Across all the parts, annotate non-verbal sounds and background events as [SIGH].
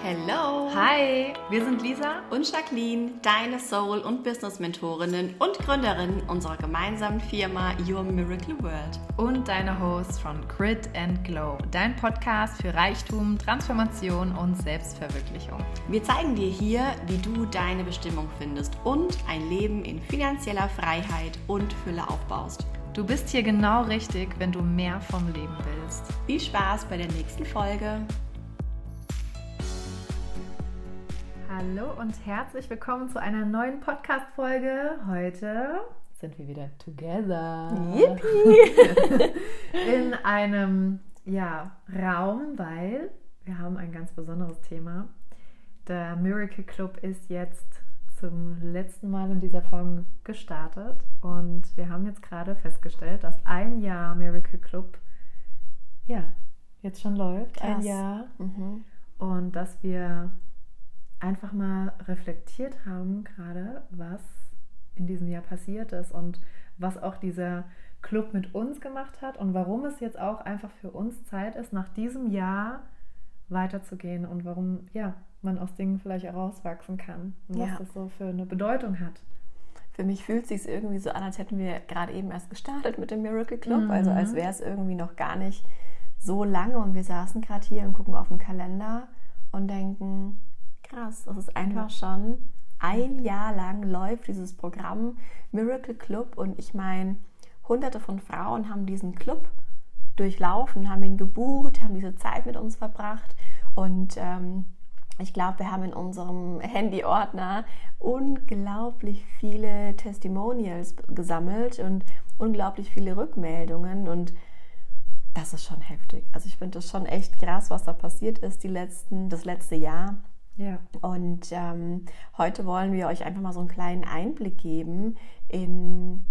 Hello! Hi, wir sind Lisa und Jacqueline, deine Soul- und Business-Mentorinnen und Gründerinnen unserer gemeinsamen Firma Your Miracle World. Und deine Hosts von Grit and Glow, dein Podcast für Reichtum, Transformation und Selbstverwirklichung. Wir zeigen dir hier, wie du deine Bestimmung findest und ein Leben in finanzieller Freiheit und Fülle aufbaust. Du bist hier genau richtig, wenn du mehr vom Leben willst. Viel Spaß bei der nächsten Folge. Hallo und herzlich willkommen zu einer neuen Podcast-Folge. Heute sind wir wieder together. Yippie! [LAUGHS] In einem ja, Raum, weil wir haben ein ganz besonderes Thema. Der Miracle Club ist jetzt zum letzten Mal in dieser Form gestartet und wir haben jetzt gerade festgestellt, dass ein Jahr Miracle Club ja jetzt schon läuft. Krass. Ein Jahr. Mhm. Und dass wir einfach mal reflektiert haben, gerade was in diesem Jahr passiert ist und was auch dieser Club mit uns gemacht hat und warum es jetzt auch einfach für uns Zeit ist, nach diesem Jahr weiterzugehen und warum ja man aus Dingen vielleicht herauswachsen kann und was Ja. das so für eine Bedeutung hat. Für mich fühlt es sich irgendwie so an, als hätten wir gerade eben erst gestartet mit dem Miracle Club. Mhm. Also als wäre es irgendwie noch gar nicht so lange und wir saßen gerade hier und gucken auf den Kalender und denken, krass, das ist einfach schon ein Jahr lang läuft dieses Programm Miracle Club. Und ich meine, hunderte von Frauen haben diesen Club durchlaufen, haben ihn gebucht, haben diese Zeit mit uns verbracht. Und ähm, ich glaube, wir haben in unserem Handy-Ordner unglaublich viele Testimonials gesammelt und unglaublich viele Rückmeldungen. Und das ist schon heftig. Also ich finde das schon echt krass, was da passiert ist die letzten, das letzte Jahr. Ja, Und ähm, heute wollen wir euch einfach mal so einen kleinen Einblick geben in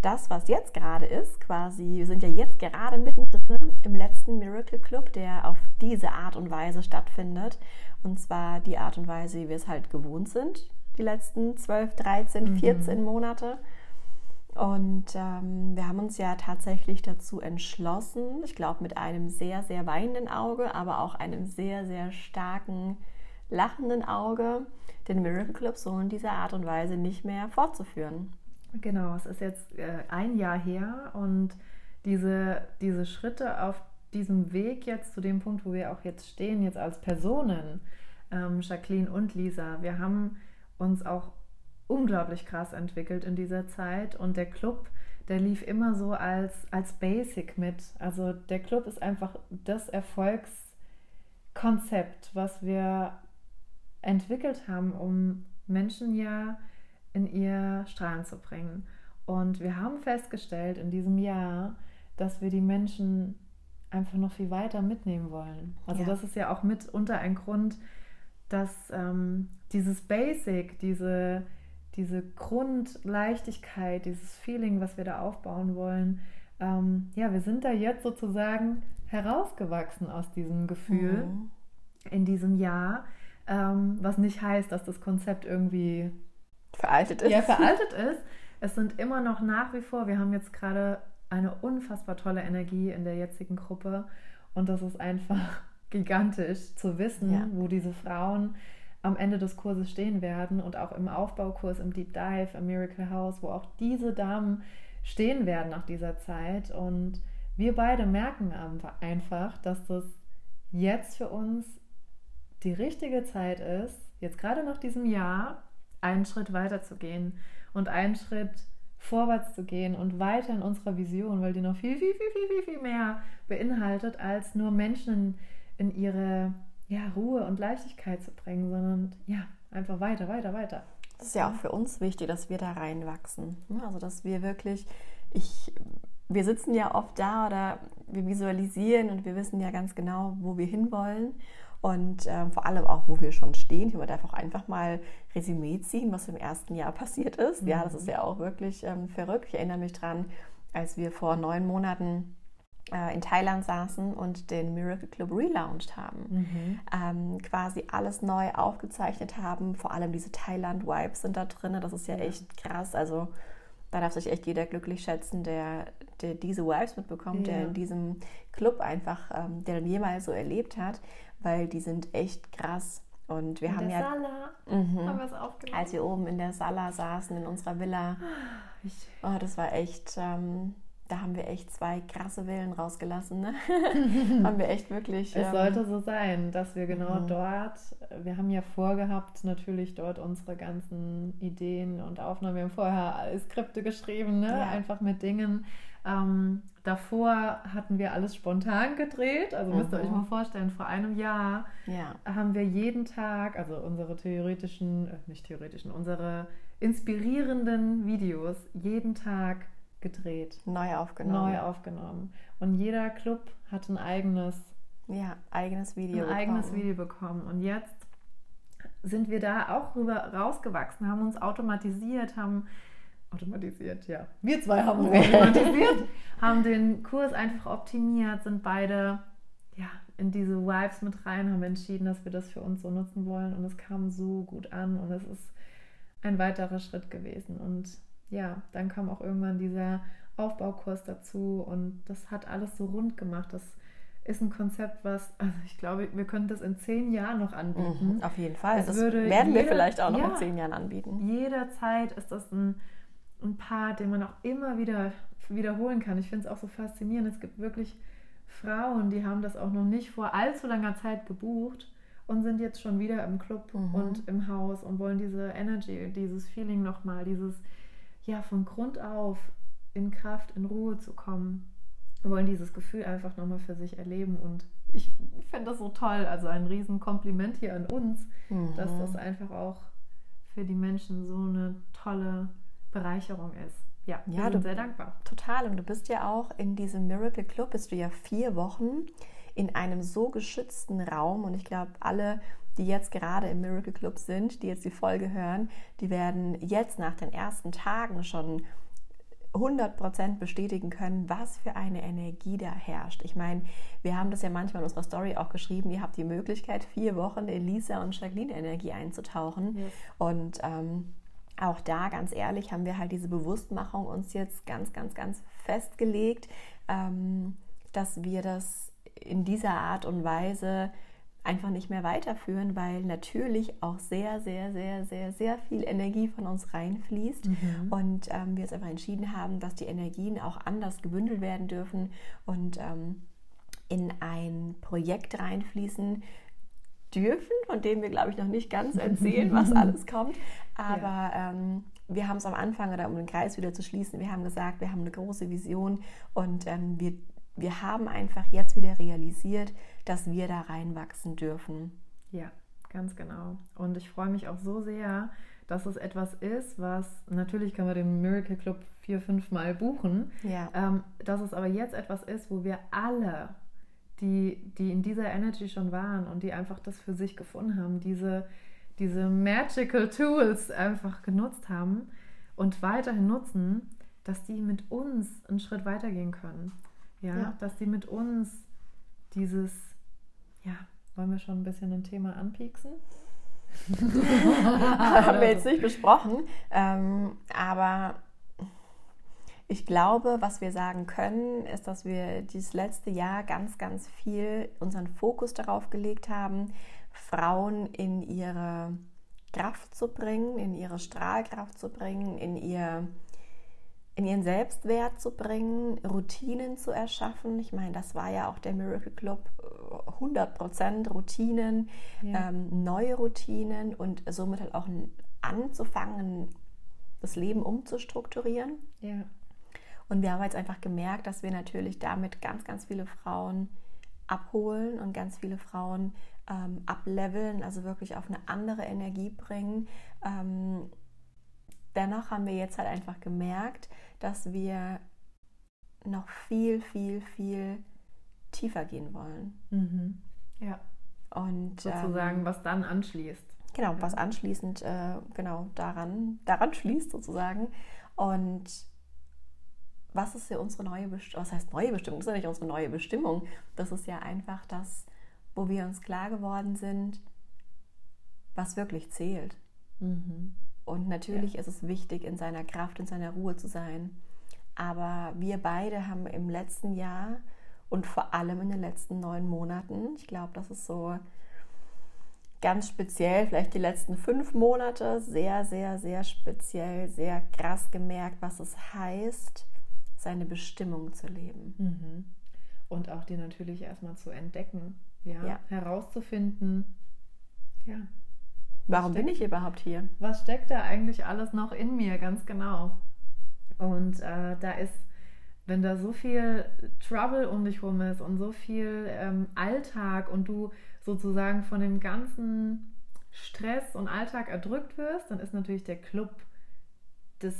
das, was jetzt gerade ist. Quasi, wir sind ja jetzt gerade mittendrin im letzten Miracle Club, der auf diese Art und Weise stattfindet. Und zwar die Art und Weise, wie wir es halt gewohnt sind, die letzten 12, 13, 14 Monate. Und ähm, wir haben uns ja tatsächlich dazu entschlossen, ich glaube mit einem sehr, sehr weinenden Auge, aber auch einem sehr, sehr starken lachenden Auge, den Miracle Club so in dieser Art und Weise nicht mehr fortzuführen. Genau, es ist jetzt äh, ein Jahr her und diese, diese Schritte auf diesem Weg jetzt zu dem Punkt, wo wir auch jetzt stehen, jetzt als Personen, ähm, Jacqueline und Lisa, wir haben uns auch unglaublich krass entwickelt in dieser Zeit und der Club, der lief immer so als, als Basic mit. Also der Club ist einfach das Erfolgskonzept, was wir entwickelt haben, um Menschen ja in ihr Strahlen zu bringen. Und wir haben festgestellt in diesem Jahr, dass wir die Menschen einfach noch viel weiter mitnehmen wollen. Also Ja. das ist ja auch mitunter ein Grund, dass ähm, dieses Basic, diese, diese Grundleichtigkeit, dieses Feeling, was wir da aufbauen wollen, ähm, ja, wir sind da jetzt sozusagen herausgewachsen aus diesem Gefühl Mhm. in diesem Jahr, ähm, was nicht heißt, dass das Konzept irgendwie Veraltet ist. ja, veraltet ist. Es sind immer noch nach wie vor, wir haben jetzt gerade eine unfassbar tolle Energie in der jetzigen Gruppe und das ist einfach [LAUGHS] gigantisch zu wissen, Ja. wo diese Frauen am Ende des Kurses stehen werden und auch im Aufbaukurs, im Deep Dive, im Miracle House, wo auch diese Damen stehen werden nach dieser Zeit und wir beide merken einfach, dass das jetzt für uns die richtige Zeit ist, jetzt gerade nach diesem Jahr, einen Schritt weiter zu gehen und einen Schritt vorwärts zu gehen und weiter in unserer Vision, weil die noch viel, viel, viel, viel, viel, viel mehr beinhaltet, als nur Menschen in ihre ja, Ruhe und Leichtigkeit zu bringen, sondern ja, einfach weiter, weiter, weiter. Das ist ja auch für uns wichtig, dass wir da reinwachsen. ne? Also dass wir wirklich, ich, wir sitzen ja oft da oder wir visualisieren und wir wissen ja ganz genau, wo wir hinwollen und ähm, vor allem auch, wo wir schon stehen. Ich darf auch einfach mal Resümee ziehen, was im ersten Jahr passiert ist. Ja, das ist ja auch wirklich ähm, verrückt. Ich erinnere mich dran, als wir vor neun Monaten äh, in Thailand saßen und den Miracle Club relaunched haben. Ähm, quasi alles neu aufgezeichnet haben. Vor allem diese Thailand-Vibes sind da drin. Das ist ja, Ja. echt krass. Also da darf sich echt jeder glücklich schätzen, der, der diese Vibes mitbekommt, der Ja. in diesem Club einfach, ähm, der dann jemals so erlebt hat, weil die sind echt krass Und wir in haben der ja, Sala Mhm. haben wir aufgenommen. als wir oben in der Sala saßen, in unserer Villa, Ich, oh, das war echt, ähm, da haben wir echt zwei krasse Villen rausgelassen. Ne? [LAUGHS] haben wir echt wirklich. es ähm, sollte so sein, dass wir genau Mhm. dort, wir haben ja vorgehabt, natürlich dort unsere ganzen Ideen und Aufnahmen. Wir haben vorher Skripte geschrieben, ne? Ja. einfach mit Dingen. Ähm, davor hatten wir alles spontan gedreht. Also müsst ihr Mhm. euch mal vorstellen, vor einem Jahr Ja, haben wir jeden Tag, also unsere theoretischen, äh, nicht theoretischen, unsere inspirierenden Videos jeden Tag gedreht, neu aufgenommen. neu aufgenommen. Und jeder Club hat ein eigenes, Ja, eigenes Video. ein eigenes bekommen. Video bekommen. Und jetzt sind wir da auch rüber rausgewachsen, haben uns automatisiert, haben automatisiert, ja. Wir zwei haben uns [LAUGHS] automatisiert, haben den Kurs einfach optimiert, sind beide ja, in diese Vibes mit rein, haben entschieden, dass wir das für uns so nutzen wollen und es kam so gut an und es ist ein weiterer Schritt gewesen. Und ja, dann kam auch irgendwann dieser Aufbaukurs dazu und das hat alles so rund gemacht. Das ist ein Konzept, was, also ich glaube, wir können das in zehn Jahren noch anbieten. Mhm, auf jeden Fall. Das würde werden wir jeder- vielleicht auch noch ja. in zehn Jahren anbieten. Jederzeit ist das ein, ein Part, den man auch immer wieder wiederholen kann. Ich finde es auch so faszinierend. Es gibt wirklich Frauen, die haben das auch noch nicht vor allzu langer Zeit gebucht und sind jetzt schon wieder im Club Mhm. und im Haus und wollen diese Energy, dieses Feeling nochmal, dieses, ja, von Grund auf in Kraft, in Ruhe zu kommen, wollen dieses Gefühl einfach nochmal für sich erleben und ich finde das so toll. Also ein Riesenkompliment hier an uns, dass Mhm. das einfach auch für die Menschen so eine tolle Bereicherung ist. Ja, wir Ja, sind du- sehr dankbar. Total. Und du bist ja auch in diesem Miracle Club, bist du ja vier Wochen in einem so geschützten Raum. Und ich glaube, alle, die jetzt gerade im Miracle Club sind, die jetzt die Folge hören, die werden jetzt nach den ersten Tagen schon 100% bestätigen können, was für eine Energie da herrscht. Ich meine, wir haben das ja manchmal in unserer Story auch geschrieben, ihr habt die Möglichkeit, vier Wochen in Lisa und Jacqueline-Energie einzutauchen. Yes. Und ähm, auch da, ganz ehrlich, haben wir halt diese Bewusstmachung uns jetzt ganz, ganz, ganz festgelegt, ähm, dass wir das in dieser Art und Weise einfach nicht mehr weiterführen, weil natürlich auch sehr, sehr, sehr, sehr, sehr viel Energie von uns reinfließt Mhm. und ähm, wir jetzt einfach entschieden haben, dass die Energien auch anders gebündelt werden dürfen und ähm, in ein Projekt reinfließen dürfen, von dem wir, glaube ich, noch nicht ganz erzählen, was [LAUGHS] alles kommt. Aber ähm, wir haben es am Anfang, oder um den Kreis wieder zu schließen, wir haben gesagt, wir haben eine große Vision und ähm, wir, wir haben einfach jetzt wieder realisiert, dass wir da reinwachsen dürfen. Ja, ganz genau. Und ich freue mich auch so sehr, dass es etwas ist, was natürlich können wir den Miracle Club vier, fünf Mal buchen, Ja. ähm, dass es aber jetzt etwas ist, wo wir alle, die, die in dieser Energy schon waren und die einfach das für sich gefunden haben, diese, diese Magical Tools einfach genutzt haben und weiterhin nutzen, dass die mit uns einen Schritt weitergehen können. Ja, Ja. dass die mit uns dieses, ja, wollen wir schon ein bisschen ein Thema anpieksen? [LAUGHS] haben wir jetzt nicht besprochen. Ähm, aber ich glaube, was wir sagen können, ist, dass wir dieses letzte Jahr ganz, ganz viel unseren Fokus darauf gelegt haben, Frauen in ihre Kraft zu bringen, in ihre Strahlkraft zu bringen, in ihr in ihren Selbstwert zu bringen, Routinen zu erschaffen. Ich meine, das war ja auch der Miracle Club, äh, 100% Routinen, Ja. ähm, neue Routinen und somit halt auch anzufangen, das Leben umzustrukturieren. Ja, Und wir haben jetzt einfach gemerkt, dass wir natürlich damit ganz, ganz viele Frauen abholen und ganz viele Frauen ähm, ableveln, also wirklich auf eine andere Energie bringen. Ähm, dennoch haben wir jetzt halt einfach gemerkt, dass wir noch viel, viel, viel tiefer gehen wollen. mhm. ja. Und sozusagen, ähm, was dann anschließt. Genau, was anschließend äh, genau daran, daran schließt sozusagen. Und was ist ja unsere neue Bestimmung? Was heißt neue Bestimmung? Das ist ja nicht unsere neue Bestimmung. Das ist ja einfach das, wo wir uns klar geworden sind, was wirklich zählt. Mhm. Und natürlich ist es wichtig, in seiner Kraft, in seiner Ruhe zu sein. Aber wir beide haben im letzten Jahr und vor allem in den letzten neun Monaten, ich glaube, das ist so ganz speziell, vielleicht die letzten fünf Monate, sehr, sehr, sehr speziell, sehr krass gemerkt, was es heißt, seine Bestimmung zu leben. Mhm. Und auch die natürlich erstmal zu entdecken, ja, ja. herauszufinden, ja. Warum steckt, bin ich überhaupt hier? Was steckt da eigentlich alles noch in mir, ganz genau? Und äh, da ist, wenn da so viel Trouble um dich rum ist und so viel ähm, Alltag und du sozusagen von dem ganzen Stress und Alltag erdrückt wirst, dann ist natürlich der Club das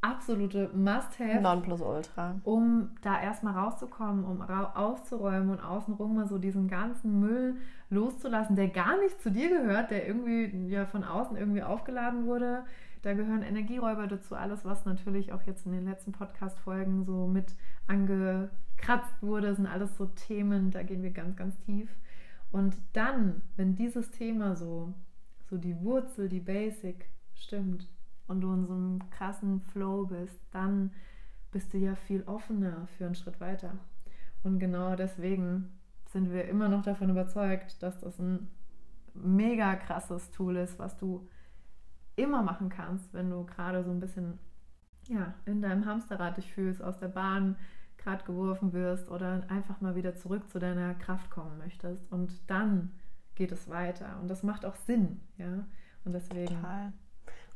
absolute Must-Have. Nonplusultra. Um da erstmal rauszukommen, um ra aufzuräumen und außenrum mal so diesen ganzen Müll loszulassen, der gar nicht zu dir gehört, der irgendwie ja von außen irgendwie aufgeladen wurde. Da gehören Energieräuber dazu, alles, was natürlich auch jetzt in den letzten Podcast-Folgen so mit angekratzt wurde, sind alles so Themen, da gehen wir ganz, ganz tief. Und dann, wenn dieses Thema so, so die Wurzel, die Basic stimmt und du in so einem krassen Flow bist, dann bist du ja viel offener für einen Schritt weiter. Und genau deswegen sind wir immer noch davon überzeugt, dass das ein mega krasses Tool ist, was du immer machen kannst, wenn du gerade so ein bisschen ja, in deinem Hamsterrad dich fühlst, aus der Bahn gerade geworfen wirst oder einfach mal wieder zurück zu deiner Kraft kommen möchtest. Und dann geht es weiter. Und das macht auch Sinn, ja. Und deswegen. Total.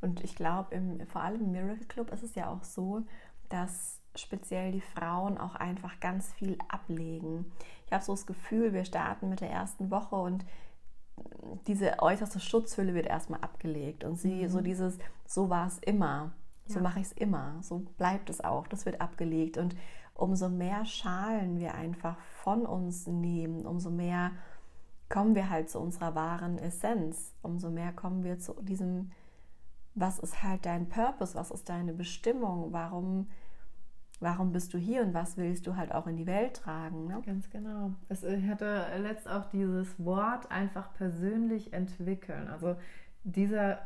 Und ich glaube, vor allem im Miracle Club ist es ja auch so, dass speziell die Frauen auch einfach ganz viel ablegen. Ich habe so das Gefühl, wir starten mit der ersten Woche und diese äußerste Schutzhülle wird erstmal abgelegt und sie mhm. so dieses so war es immer, so ja. mache ich es immer, so bleibt es auch, das wird abgelegt und umso mehr Schalen wir einfach von uns nehmen, umso mehr kommen wir halt zu unserer wahren Essenz, umso mehr kommen wir zu diesem, was ist halt dein Purpose, was ist deine Bestimmung, warum, warum bist du hier und was willst du halt auch in die Welt tragen. Ne? Ganz genau. Es äh, hatte letzt auch dieses Wort einfach persönlich entwickeln. Also dieser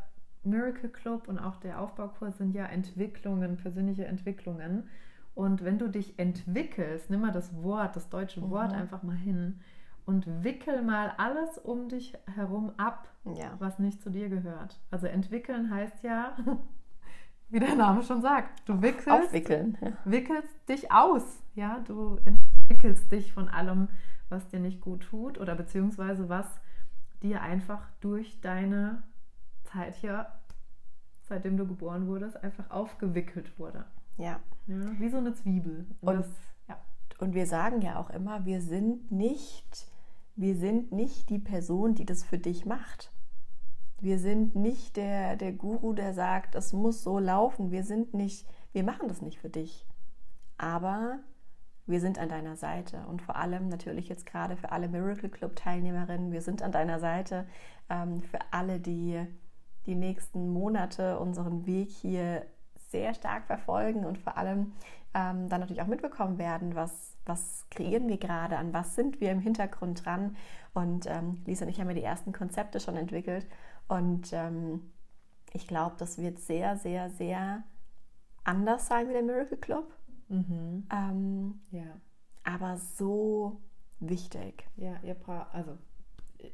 Miracle Club und auch der Aufbaukurs sind ja Entwicklungen, persönliche Entwicklungen. Und wenn du dich entwickelst, nimm mal das Wort, das deutsche mhm. Wort einfach mal hin und wickel mal alles um dich herum ab, ja. was nicht zu dir gehört. Also entwickeln heißt ja, [LAUGHS] wie der Name schon sagt, du wickelst, Aufwickeln. wickelst dich aus. Ja, du entwickelst dich von allem, was dir nicht gut tut oder beziehungsweise was dir einfach durch deine Zeit hier, seitdem du geboren wurdest, einfach aufgewickelt wurde. Ja. ja wie so eine Zwiebel. Und, und, das, ja. und wir sagen ja auch immer, wir sind nicht, wir sind nicht die Person, die das für dich macht. Wir sind nicht der, der Guru, der sagt, es muss so laufen. Wir sind nicht, wir machen das nicht für dich. Aber wir sind an deiner Seite und vor allem natürlich jetzt gerade für alle Miracle Club Teilnehmerinnen, wir sind an deiner Seite ähm, für alle, die die nächsten Monate unseren Weg hier sehr stark verfolgen und vor allem ähm, dann natürlich auch mitbekommen werden, was, was kreieren wir gerade, an was sind wir im Hintergrund dran. Und ähm, Lisa und ich haben ja die ersten Konzepte schon entwickelt und ähm, ich glaube, das wird sehr, sehr, sehr anders sein wie der Miracle Club. Mhm. Ähm, ja. Aber so wichtig. Ja, ihr braucht, also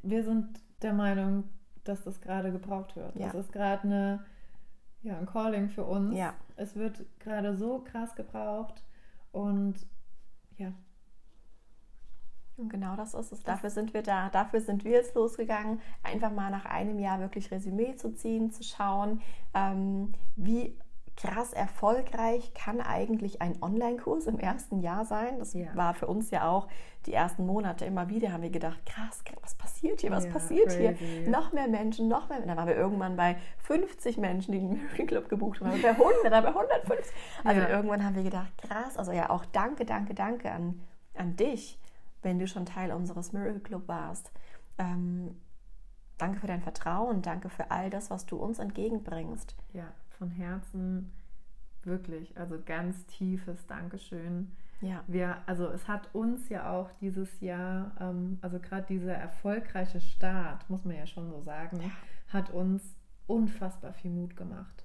wir sind der Meinung, dass das gerade gebraucht wird. Ja. Das ist gerade eine ja, ein Calling für uns. Ja. Es wird gerade so krass gebraucht und ja. Und genau das ist es. Dafür sind wir da. Dafür sind wir jetzt losgegangen, einfach mal nach einem Jahr wirklich Resümee zu ziehen, zu schauen, ähm, wie krass erfolgreich kann eigentlich ein Online-Kurs im ersten Jahr sein. Das ja. war für uns ja auch die ersten Monate immer wieder, haben wir gedacht, krass, was passiert hier, was ja, passiert crazy. hier? Noch mehr Menschen, noch mehr. Dann waren wir irgendwann bei 50 Menschen, die den Mary Club gebucht haben, bei 100, dann bei 150. Also ja. irgendwann haben wir gedacht, krass, also ja auch danke, danke, danke an, an dich, wenn du schon Teil unseres Miracle Club warst. Ähm, danke für dein Vertrauen, danke für all das, was du uns entgegenbringst. Ja von Herzen wirklich, also ganz tiefes Dankeschön. Ja. Wir, also es hat uns ja auch dieses Jahr, ähm, also gerade dieser erfolgreiche Start, muss man ja schon so sagen, ja. hat uns unfassbar viel Mut gemacht.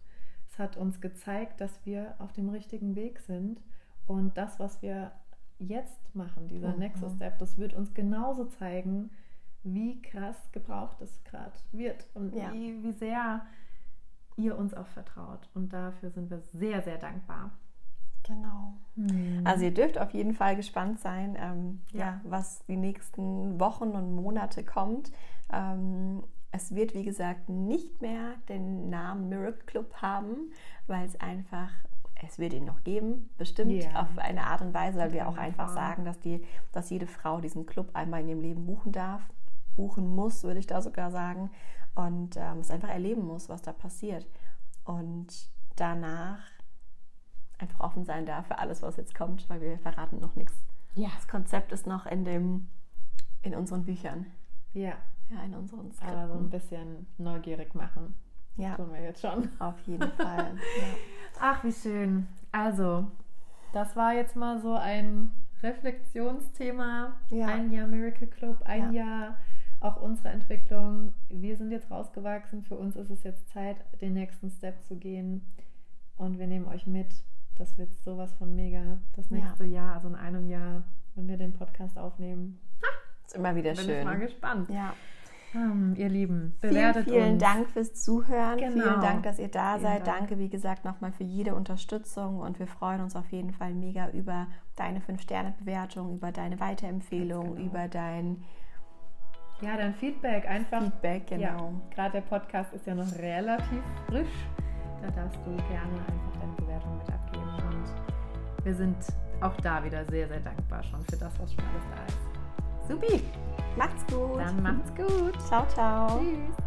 Es hat uns gezeigt, dass wir auf dem richtigen Weg sind und das, was wir jetzt machen, dieser mhm. Nexus Step, das wird uns genauso zeigen, wie krass gebraucht es gerade wird und Ja. wie, wie sehr ihr uns auch vertraut. Und dafür sind wir sehr, sehr dankbar. Genau. Also ihr dürft auf jeden Fall gespannt sein, ähm, ja. Ja. was die nächsten Wochen und Monate kommt. Ähm, es wird, wie gesagt, nicht mehr den Namen Miracle Club haben, weil es einfach, es wird ihn noch geben, bestimmt Ja. auf eine Art und Weise, weil wir auch einfach sagen, dass, die, dass jede Frau diesen Club einmal in ihrem Leben buchen darf, buchen muss, würde ich da sogar sagen, und ähm, es einfach erleben muss, was da passiert. Und danach einfach offen sein darf für alles, was jetzt kommt, weil wir verraten noch nichts. Ja. Das Konzept ist noch in dem in unseren Büchern, Ja, ja, in unseren aber so ein Skripten. bisschen neugierig machen. Ja, Tun wir jetzt schon. auf jeden Fall. [LAUGHS] Ja. Ach, wie schön. Also, das war jetzt mal so ein Reflexionsthema. Ja. Ein Jahr Miracle Club, ein Ja. Jahr auch unsere Entwicklung. Wir sind jetzt rausgewachsen. Für uns ist es jetzt Zeit, den nächsten Step zu gehen. Und wir nehmen euch mit. Das wird sowas von mega. Das Ja. nächste Jahr, also in einem Jahr, wenn wir den Podcast aufnehmen. Ist immer wieder Bin ich mal schön. gespannt. Ja. Ähm, ihr Lieben, Vielen, bewertet vielen uns. Dank fürs Zuhören. Genau. Vielen Dank, dass ihr da Vielen seid. Dank. Danke, wie gesagt, nochmal für jede Unterstützung und wir freuen uns auf jeden Fall mega über deine 5-Sterne-Bewertung, über deine Weiterempfehlung, genau. über dein Ja, dein Feedback einfach Feedback. Genau. Ja, gerade der Podcast ist ja noch relativ frisch. Da darfst du gerne einfach deine Bewertung mit abgeben. Und wir sind auch da wieder sehr, sehr dankbar schon für das, was schon alles da ist. Supi. Macht's gut. Dann macht's gut. Ciao, ciao. Tschüss.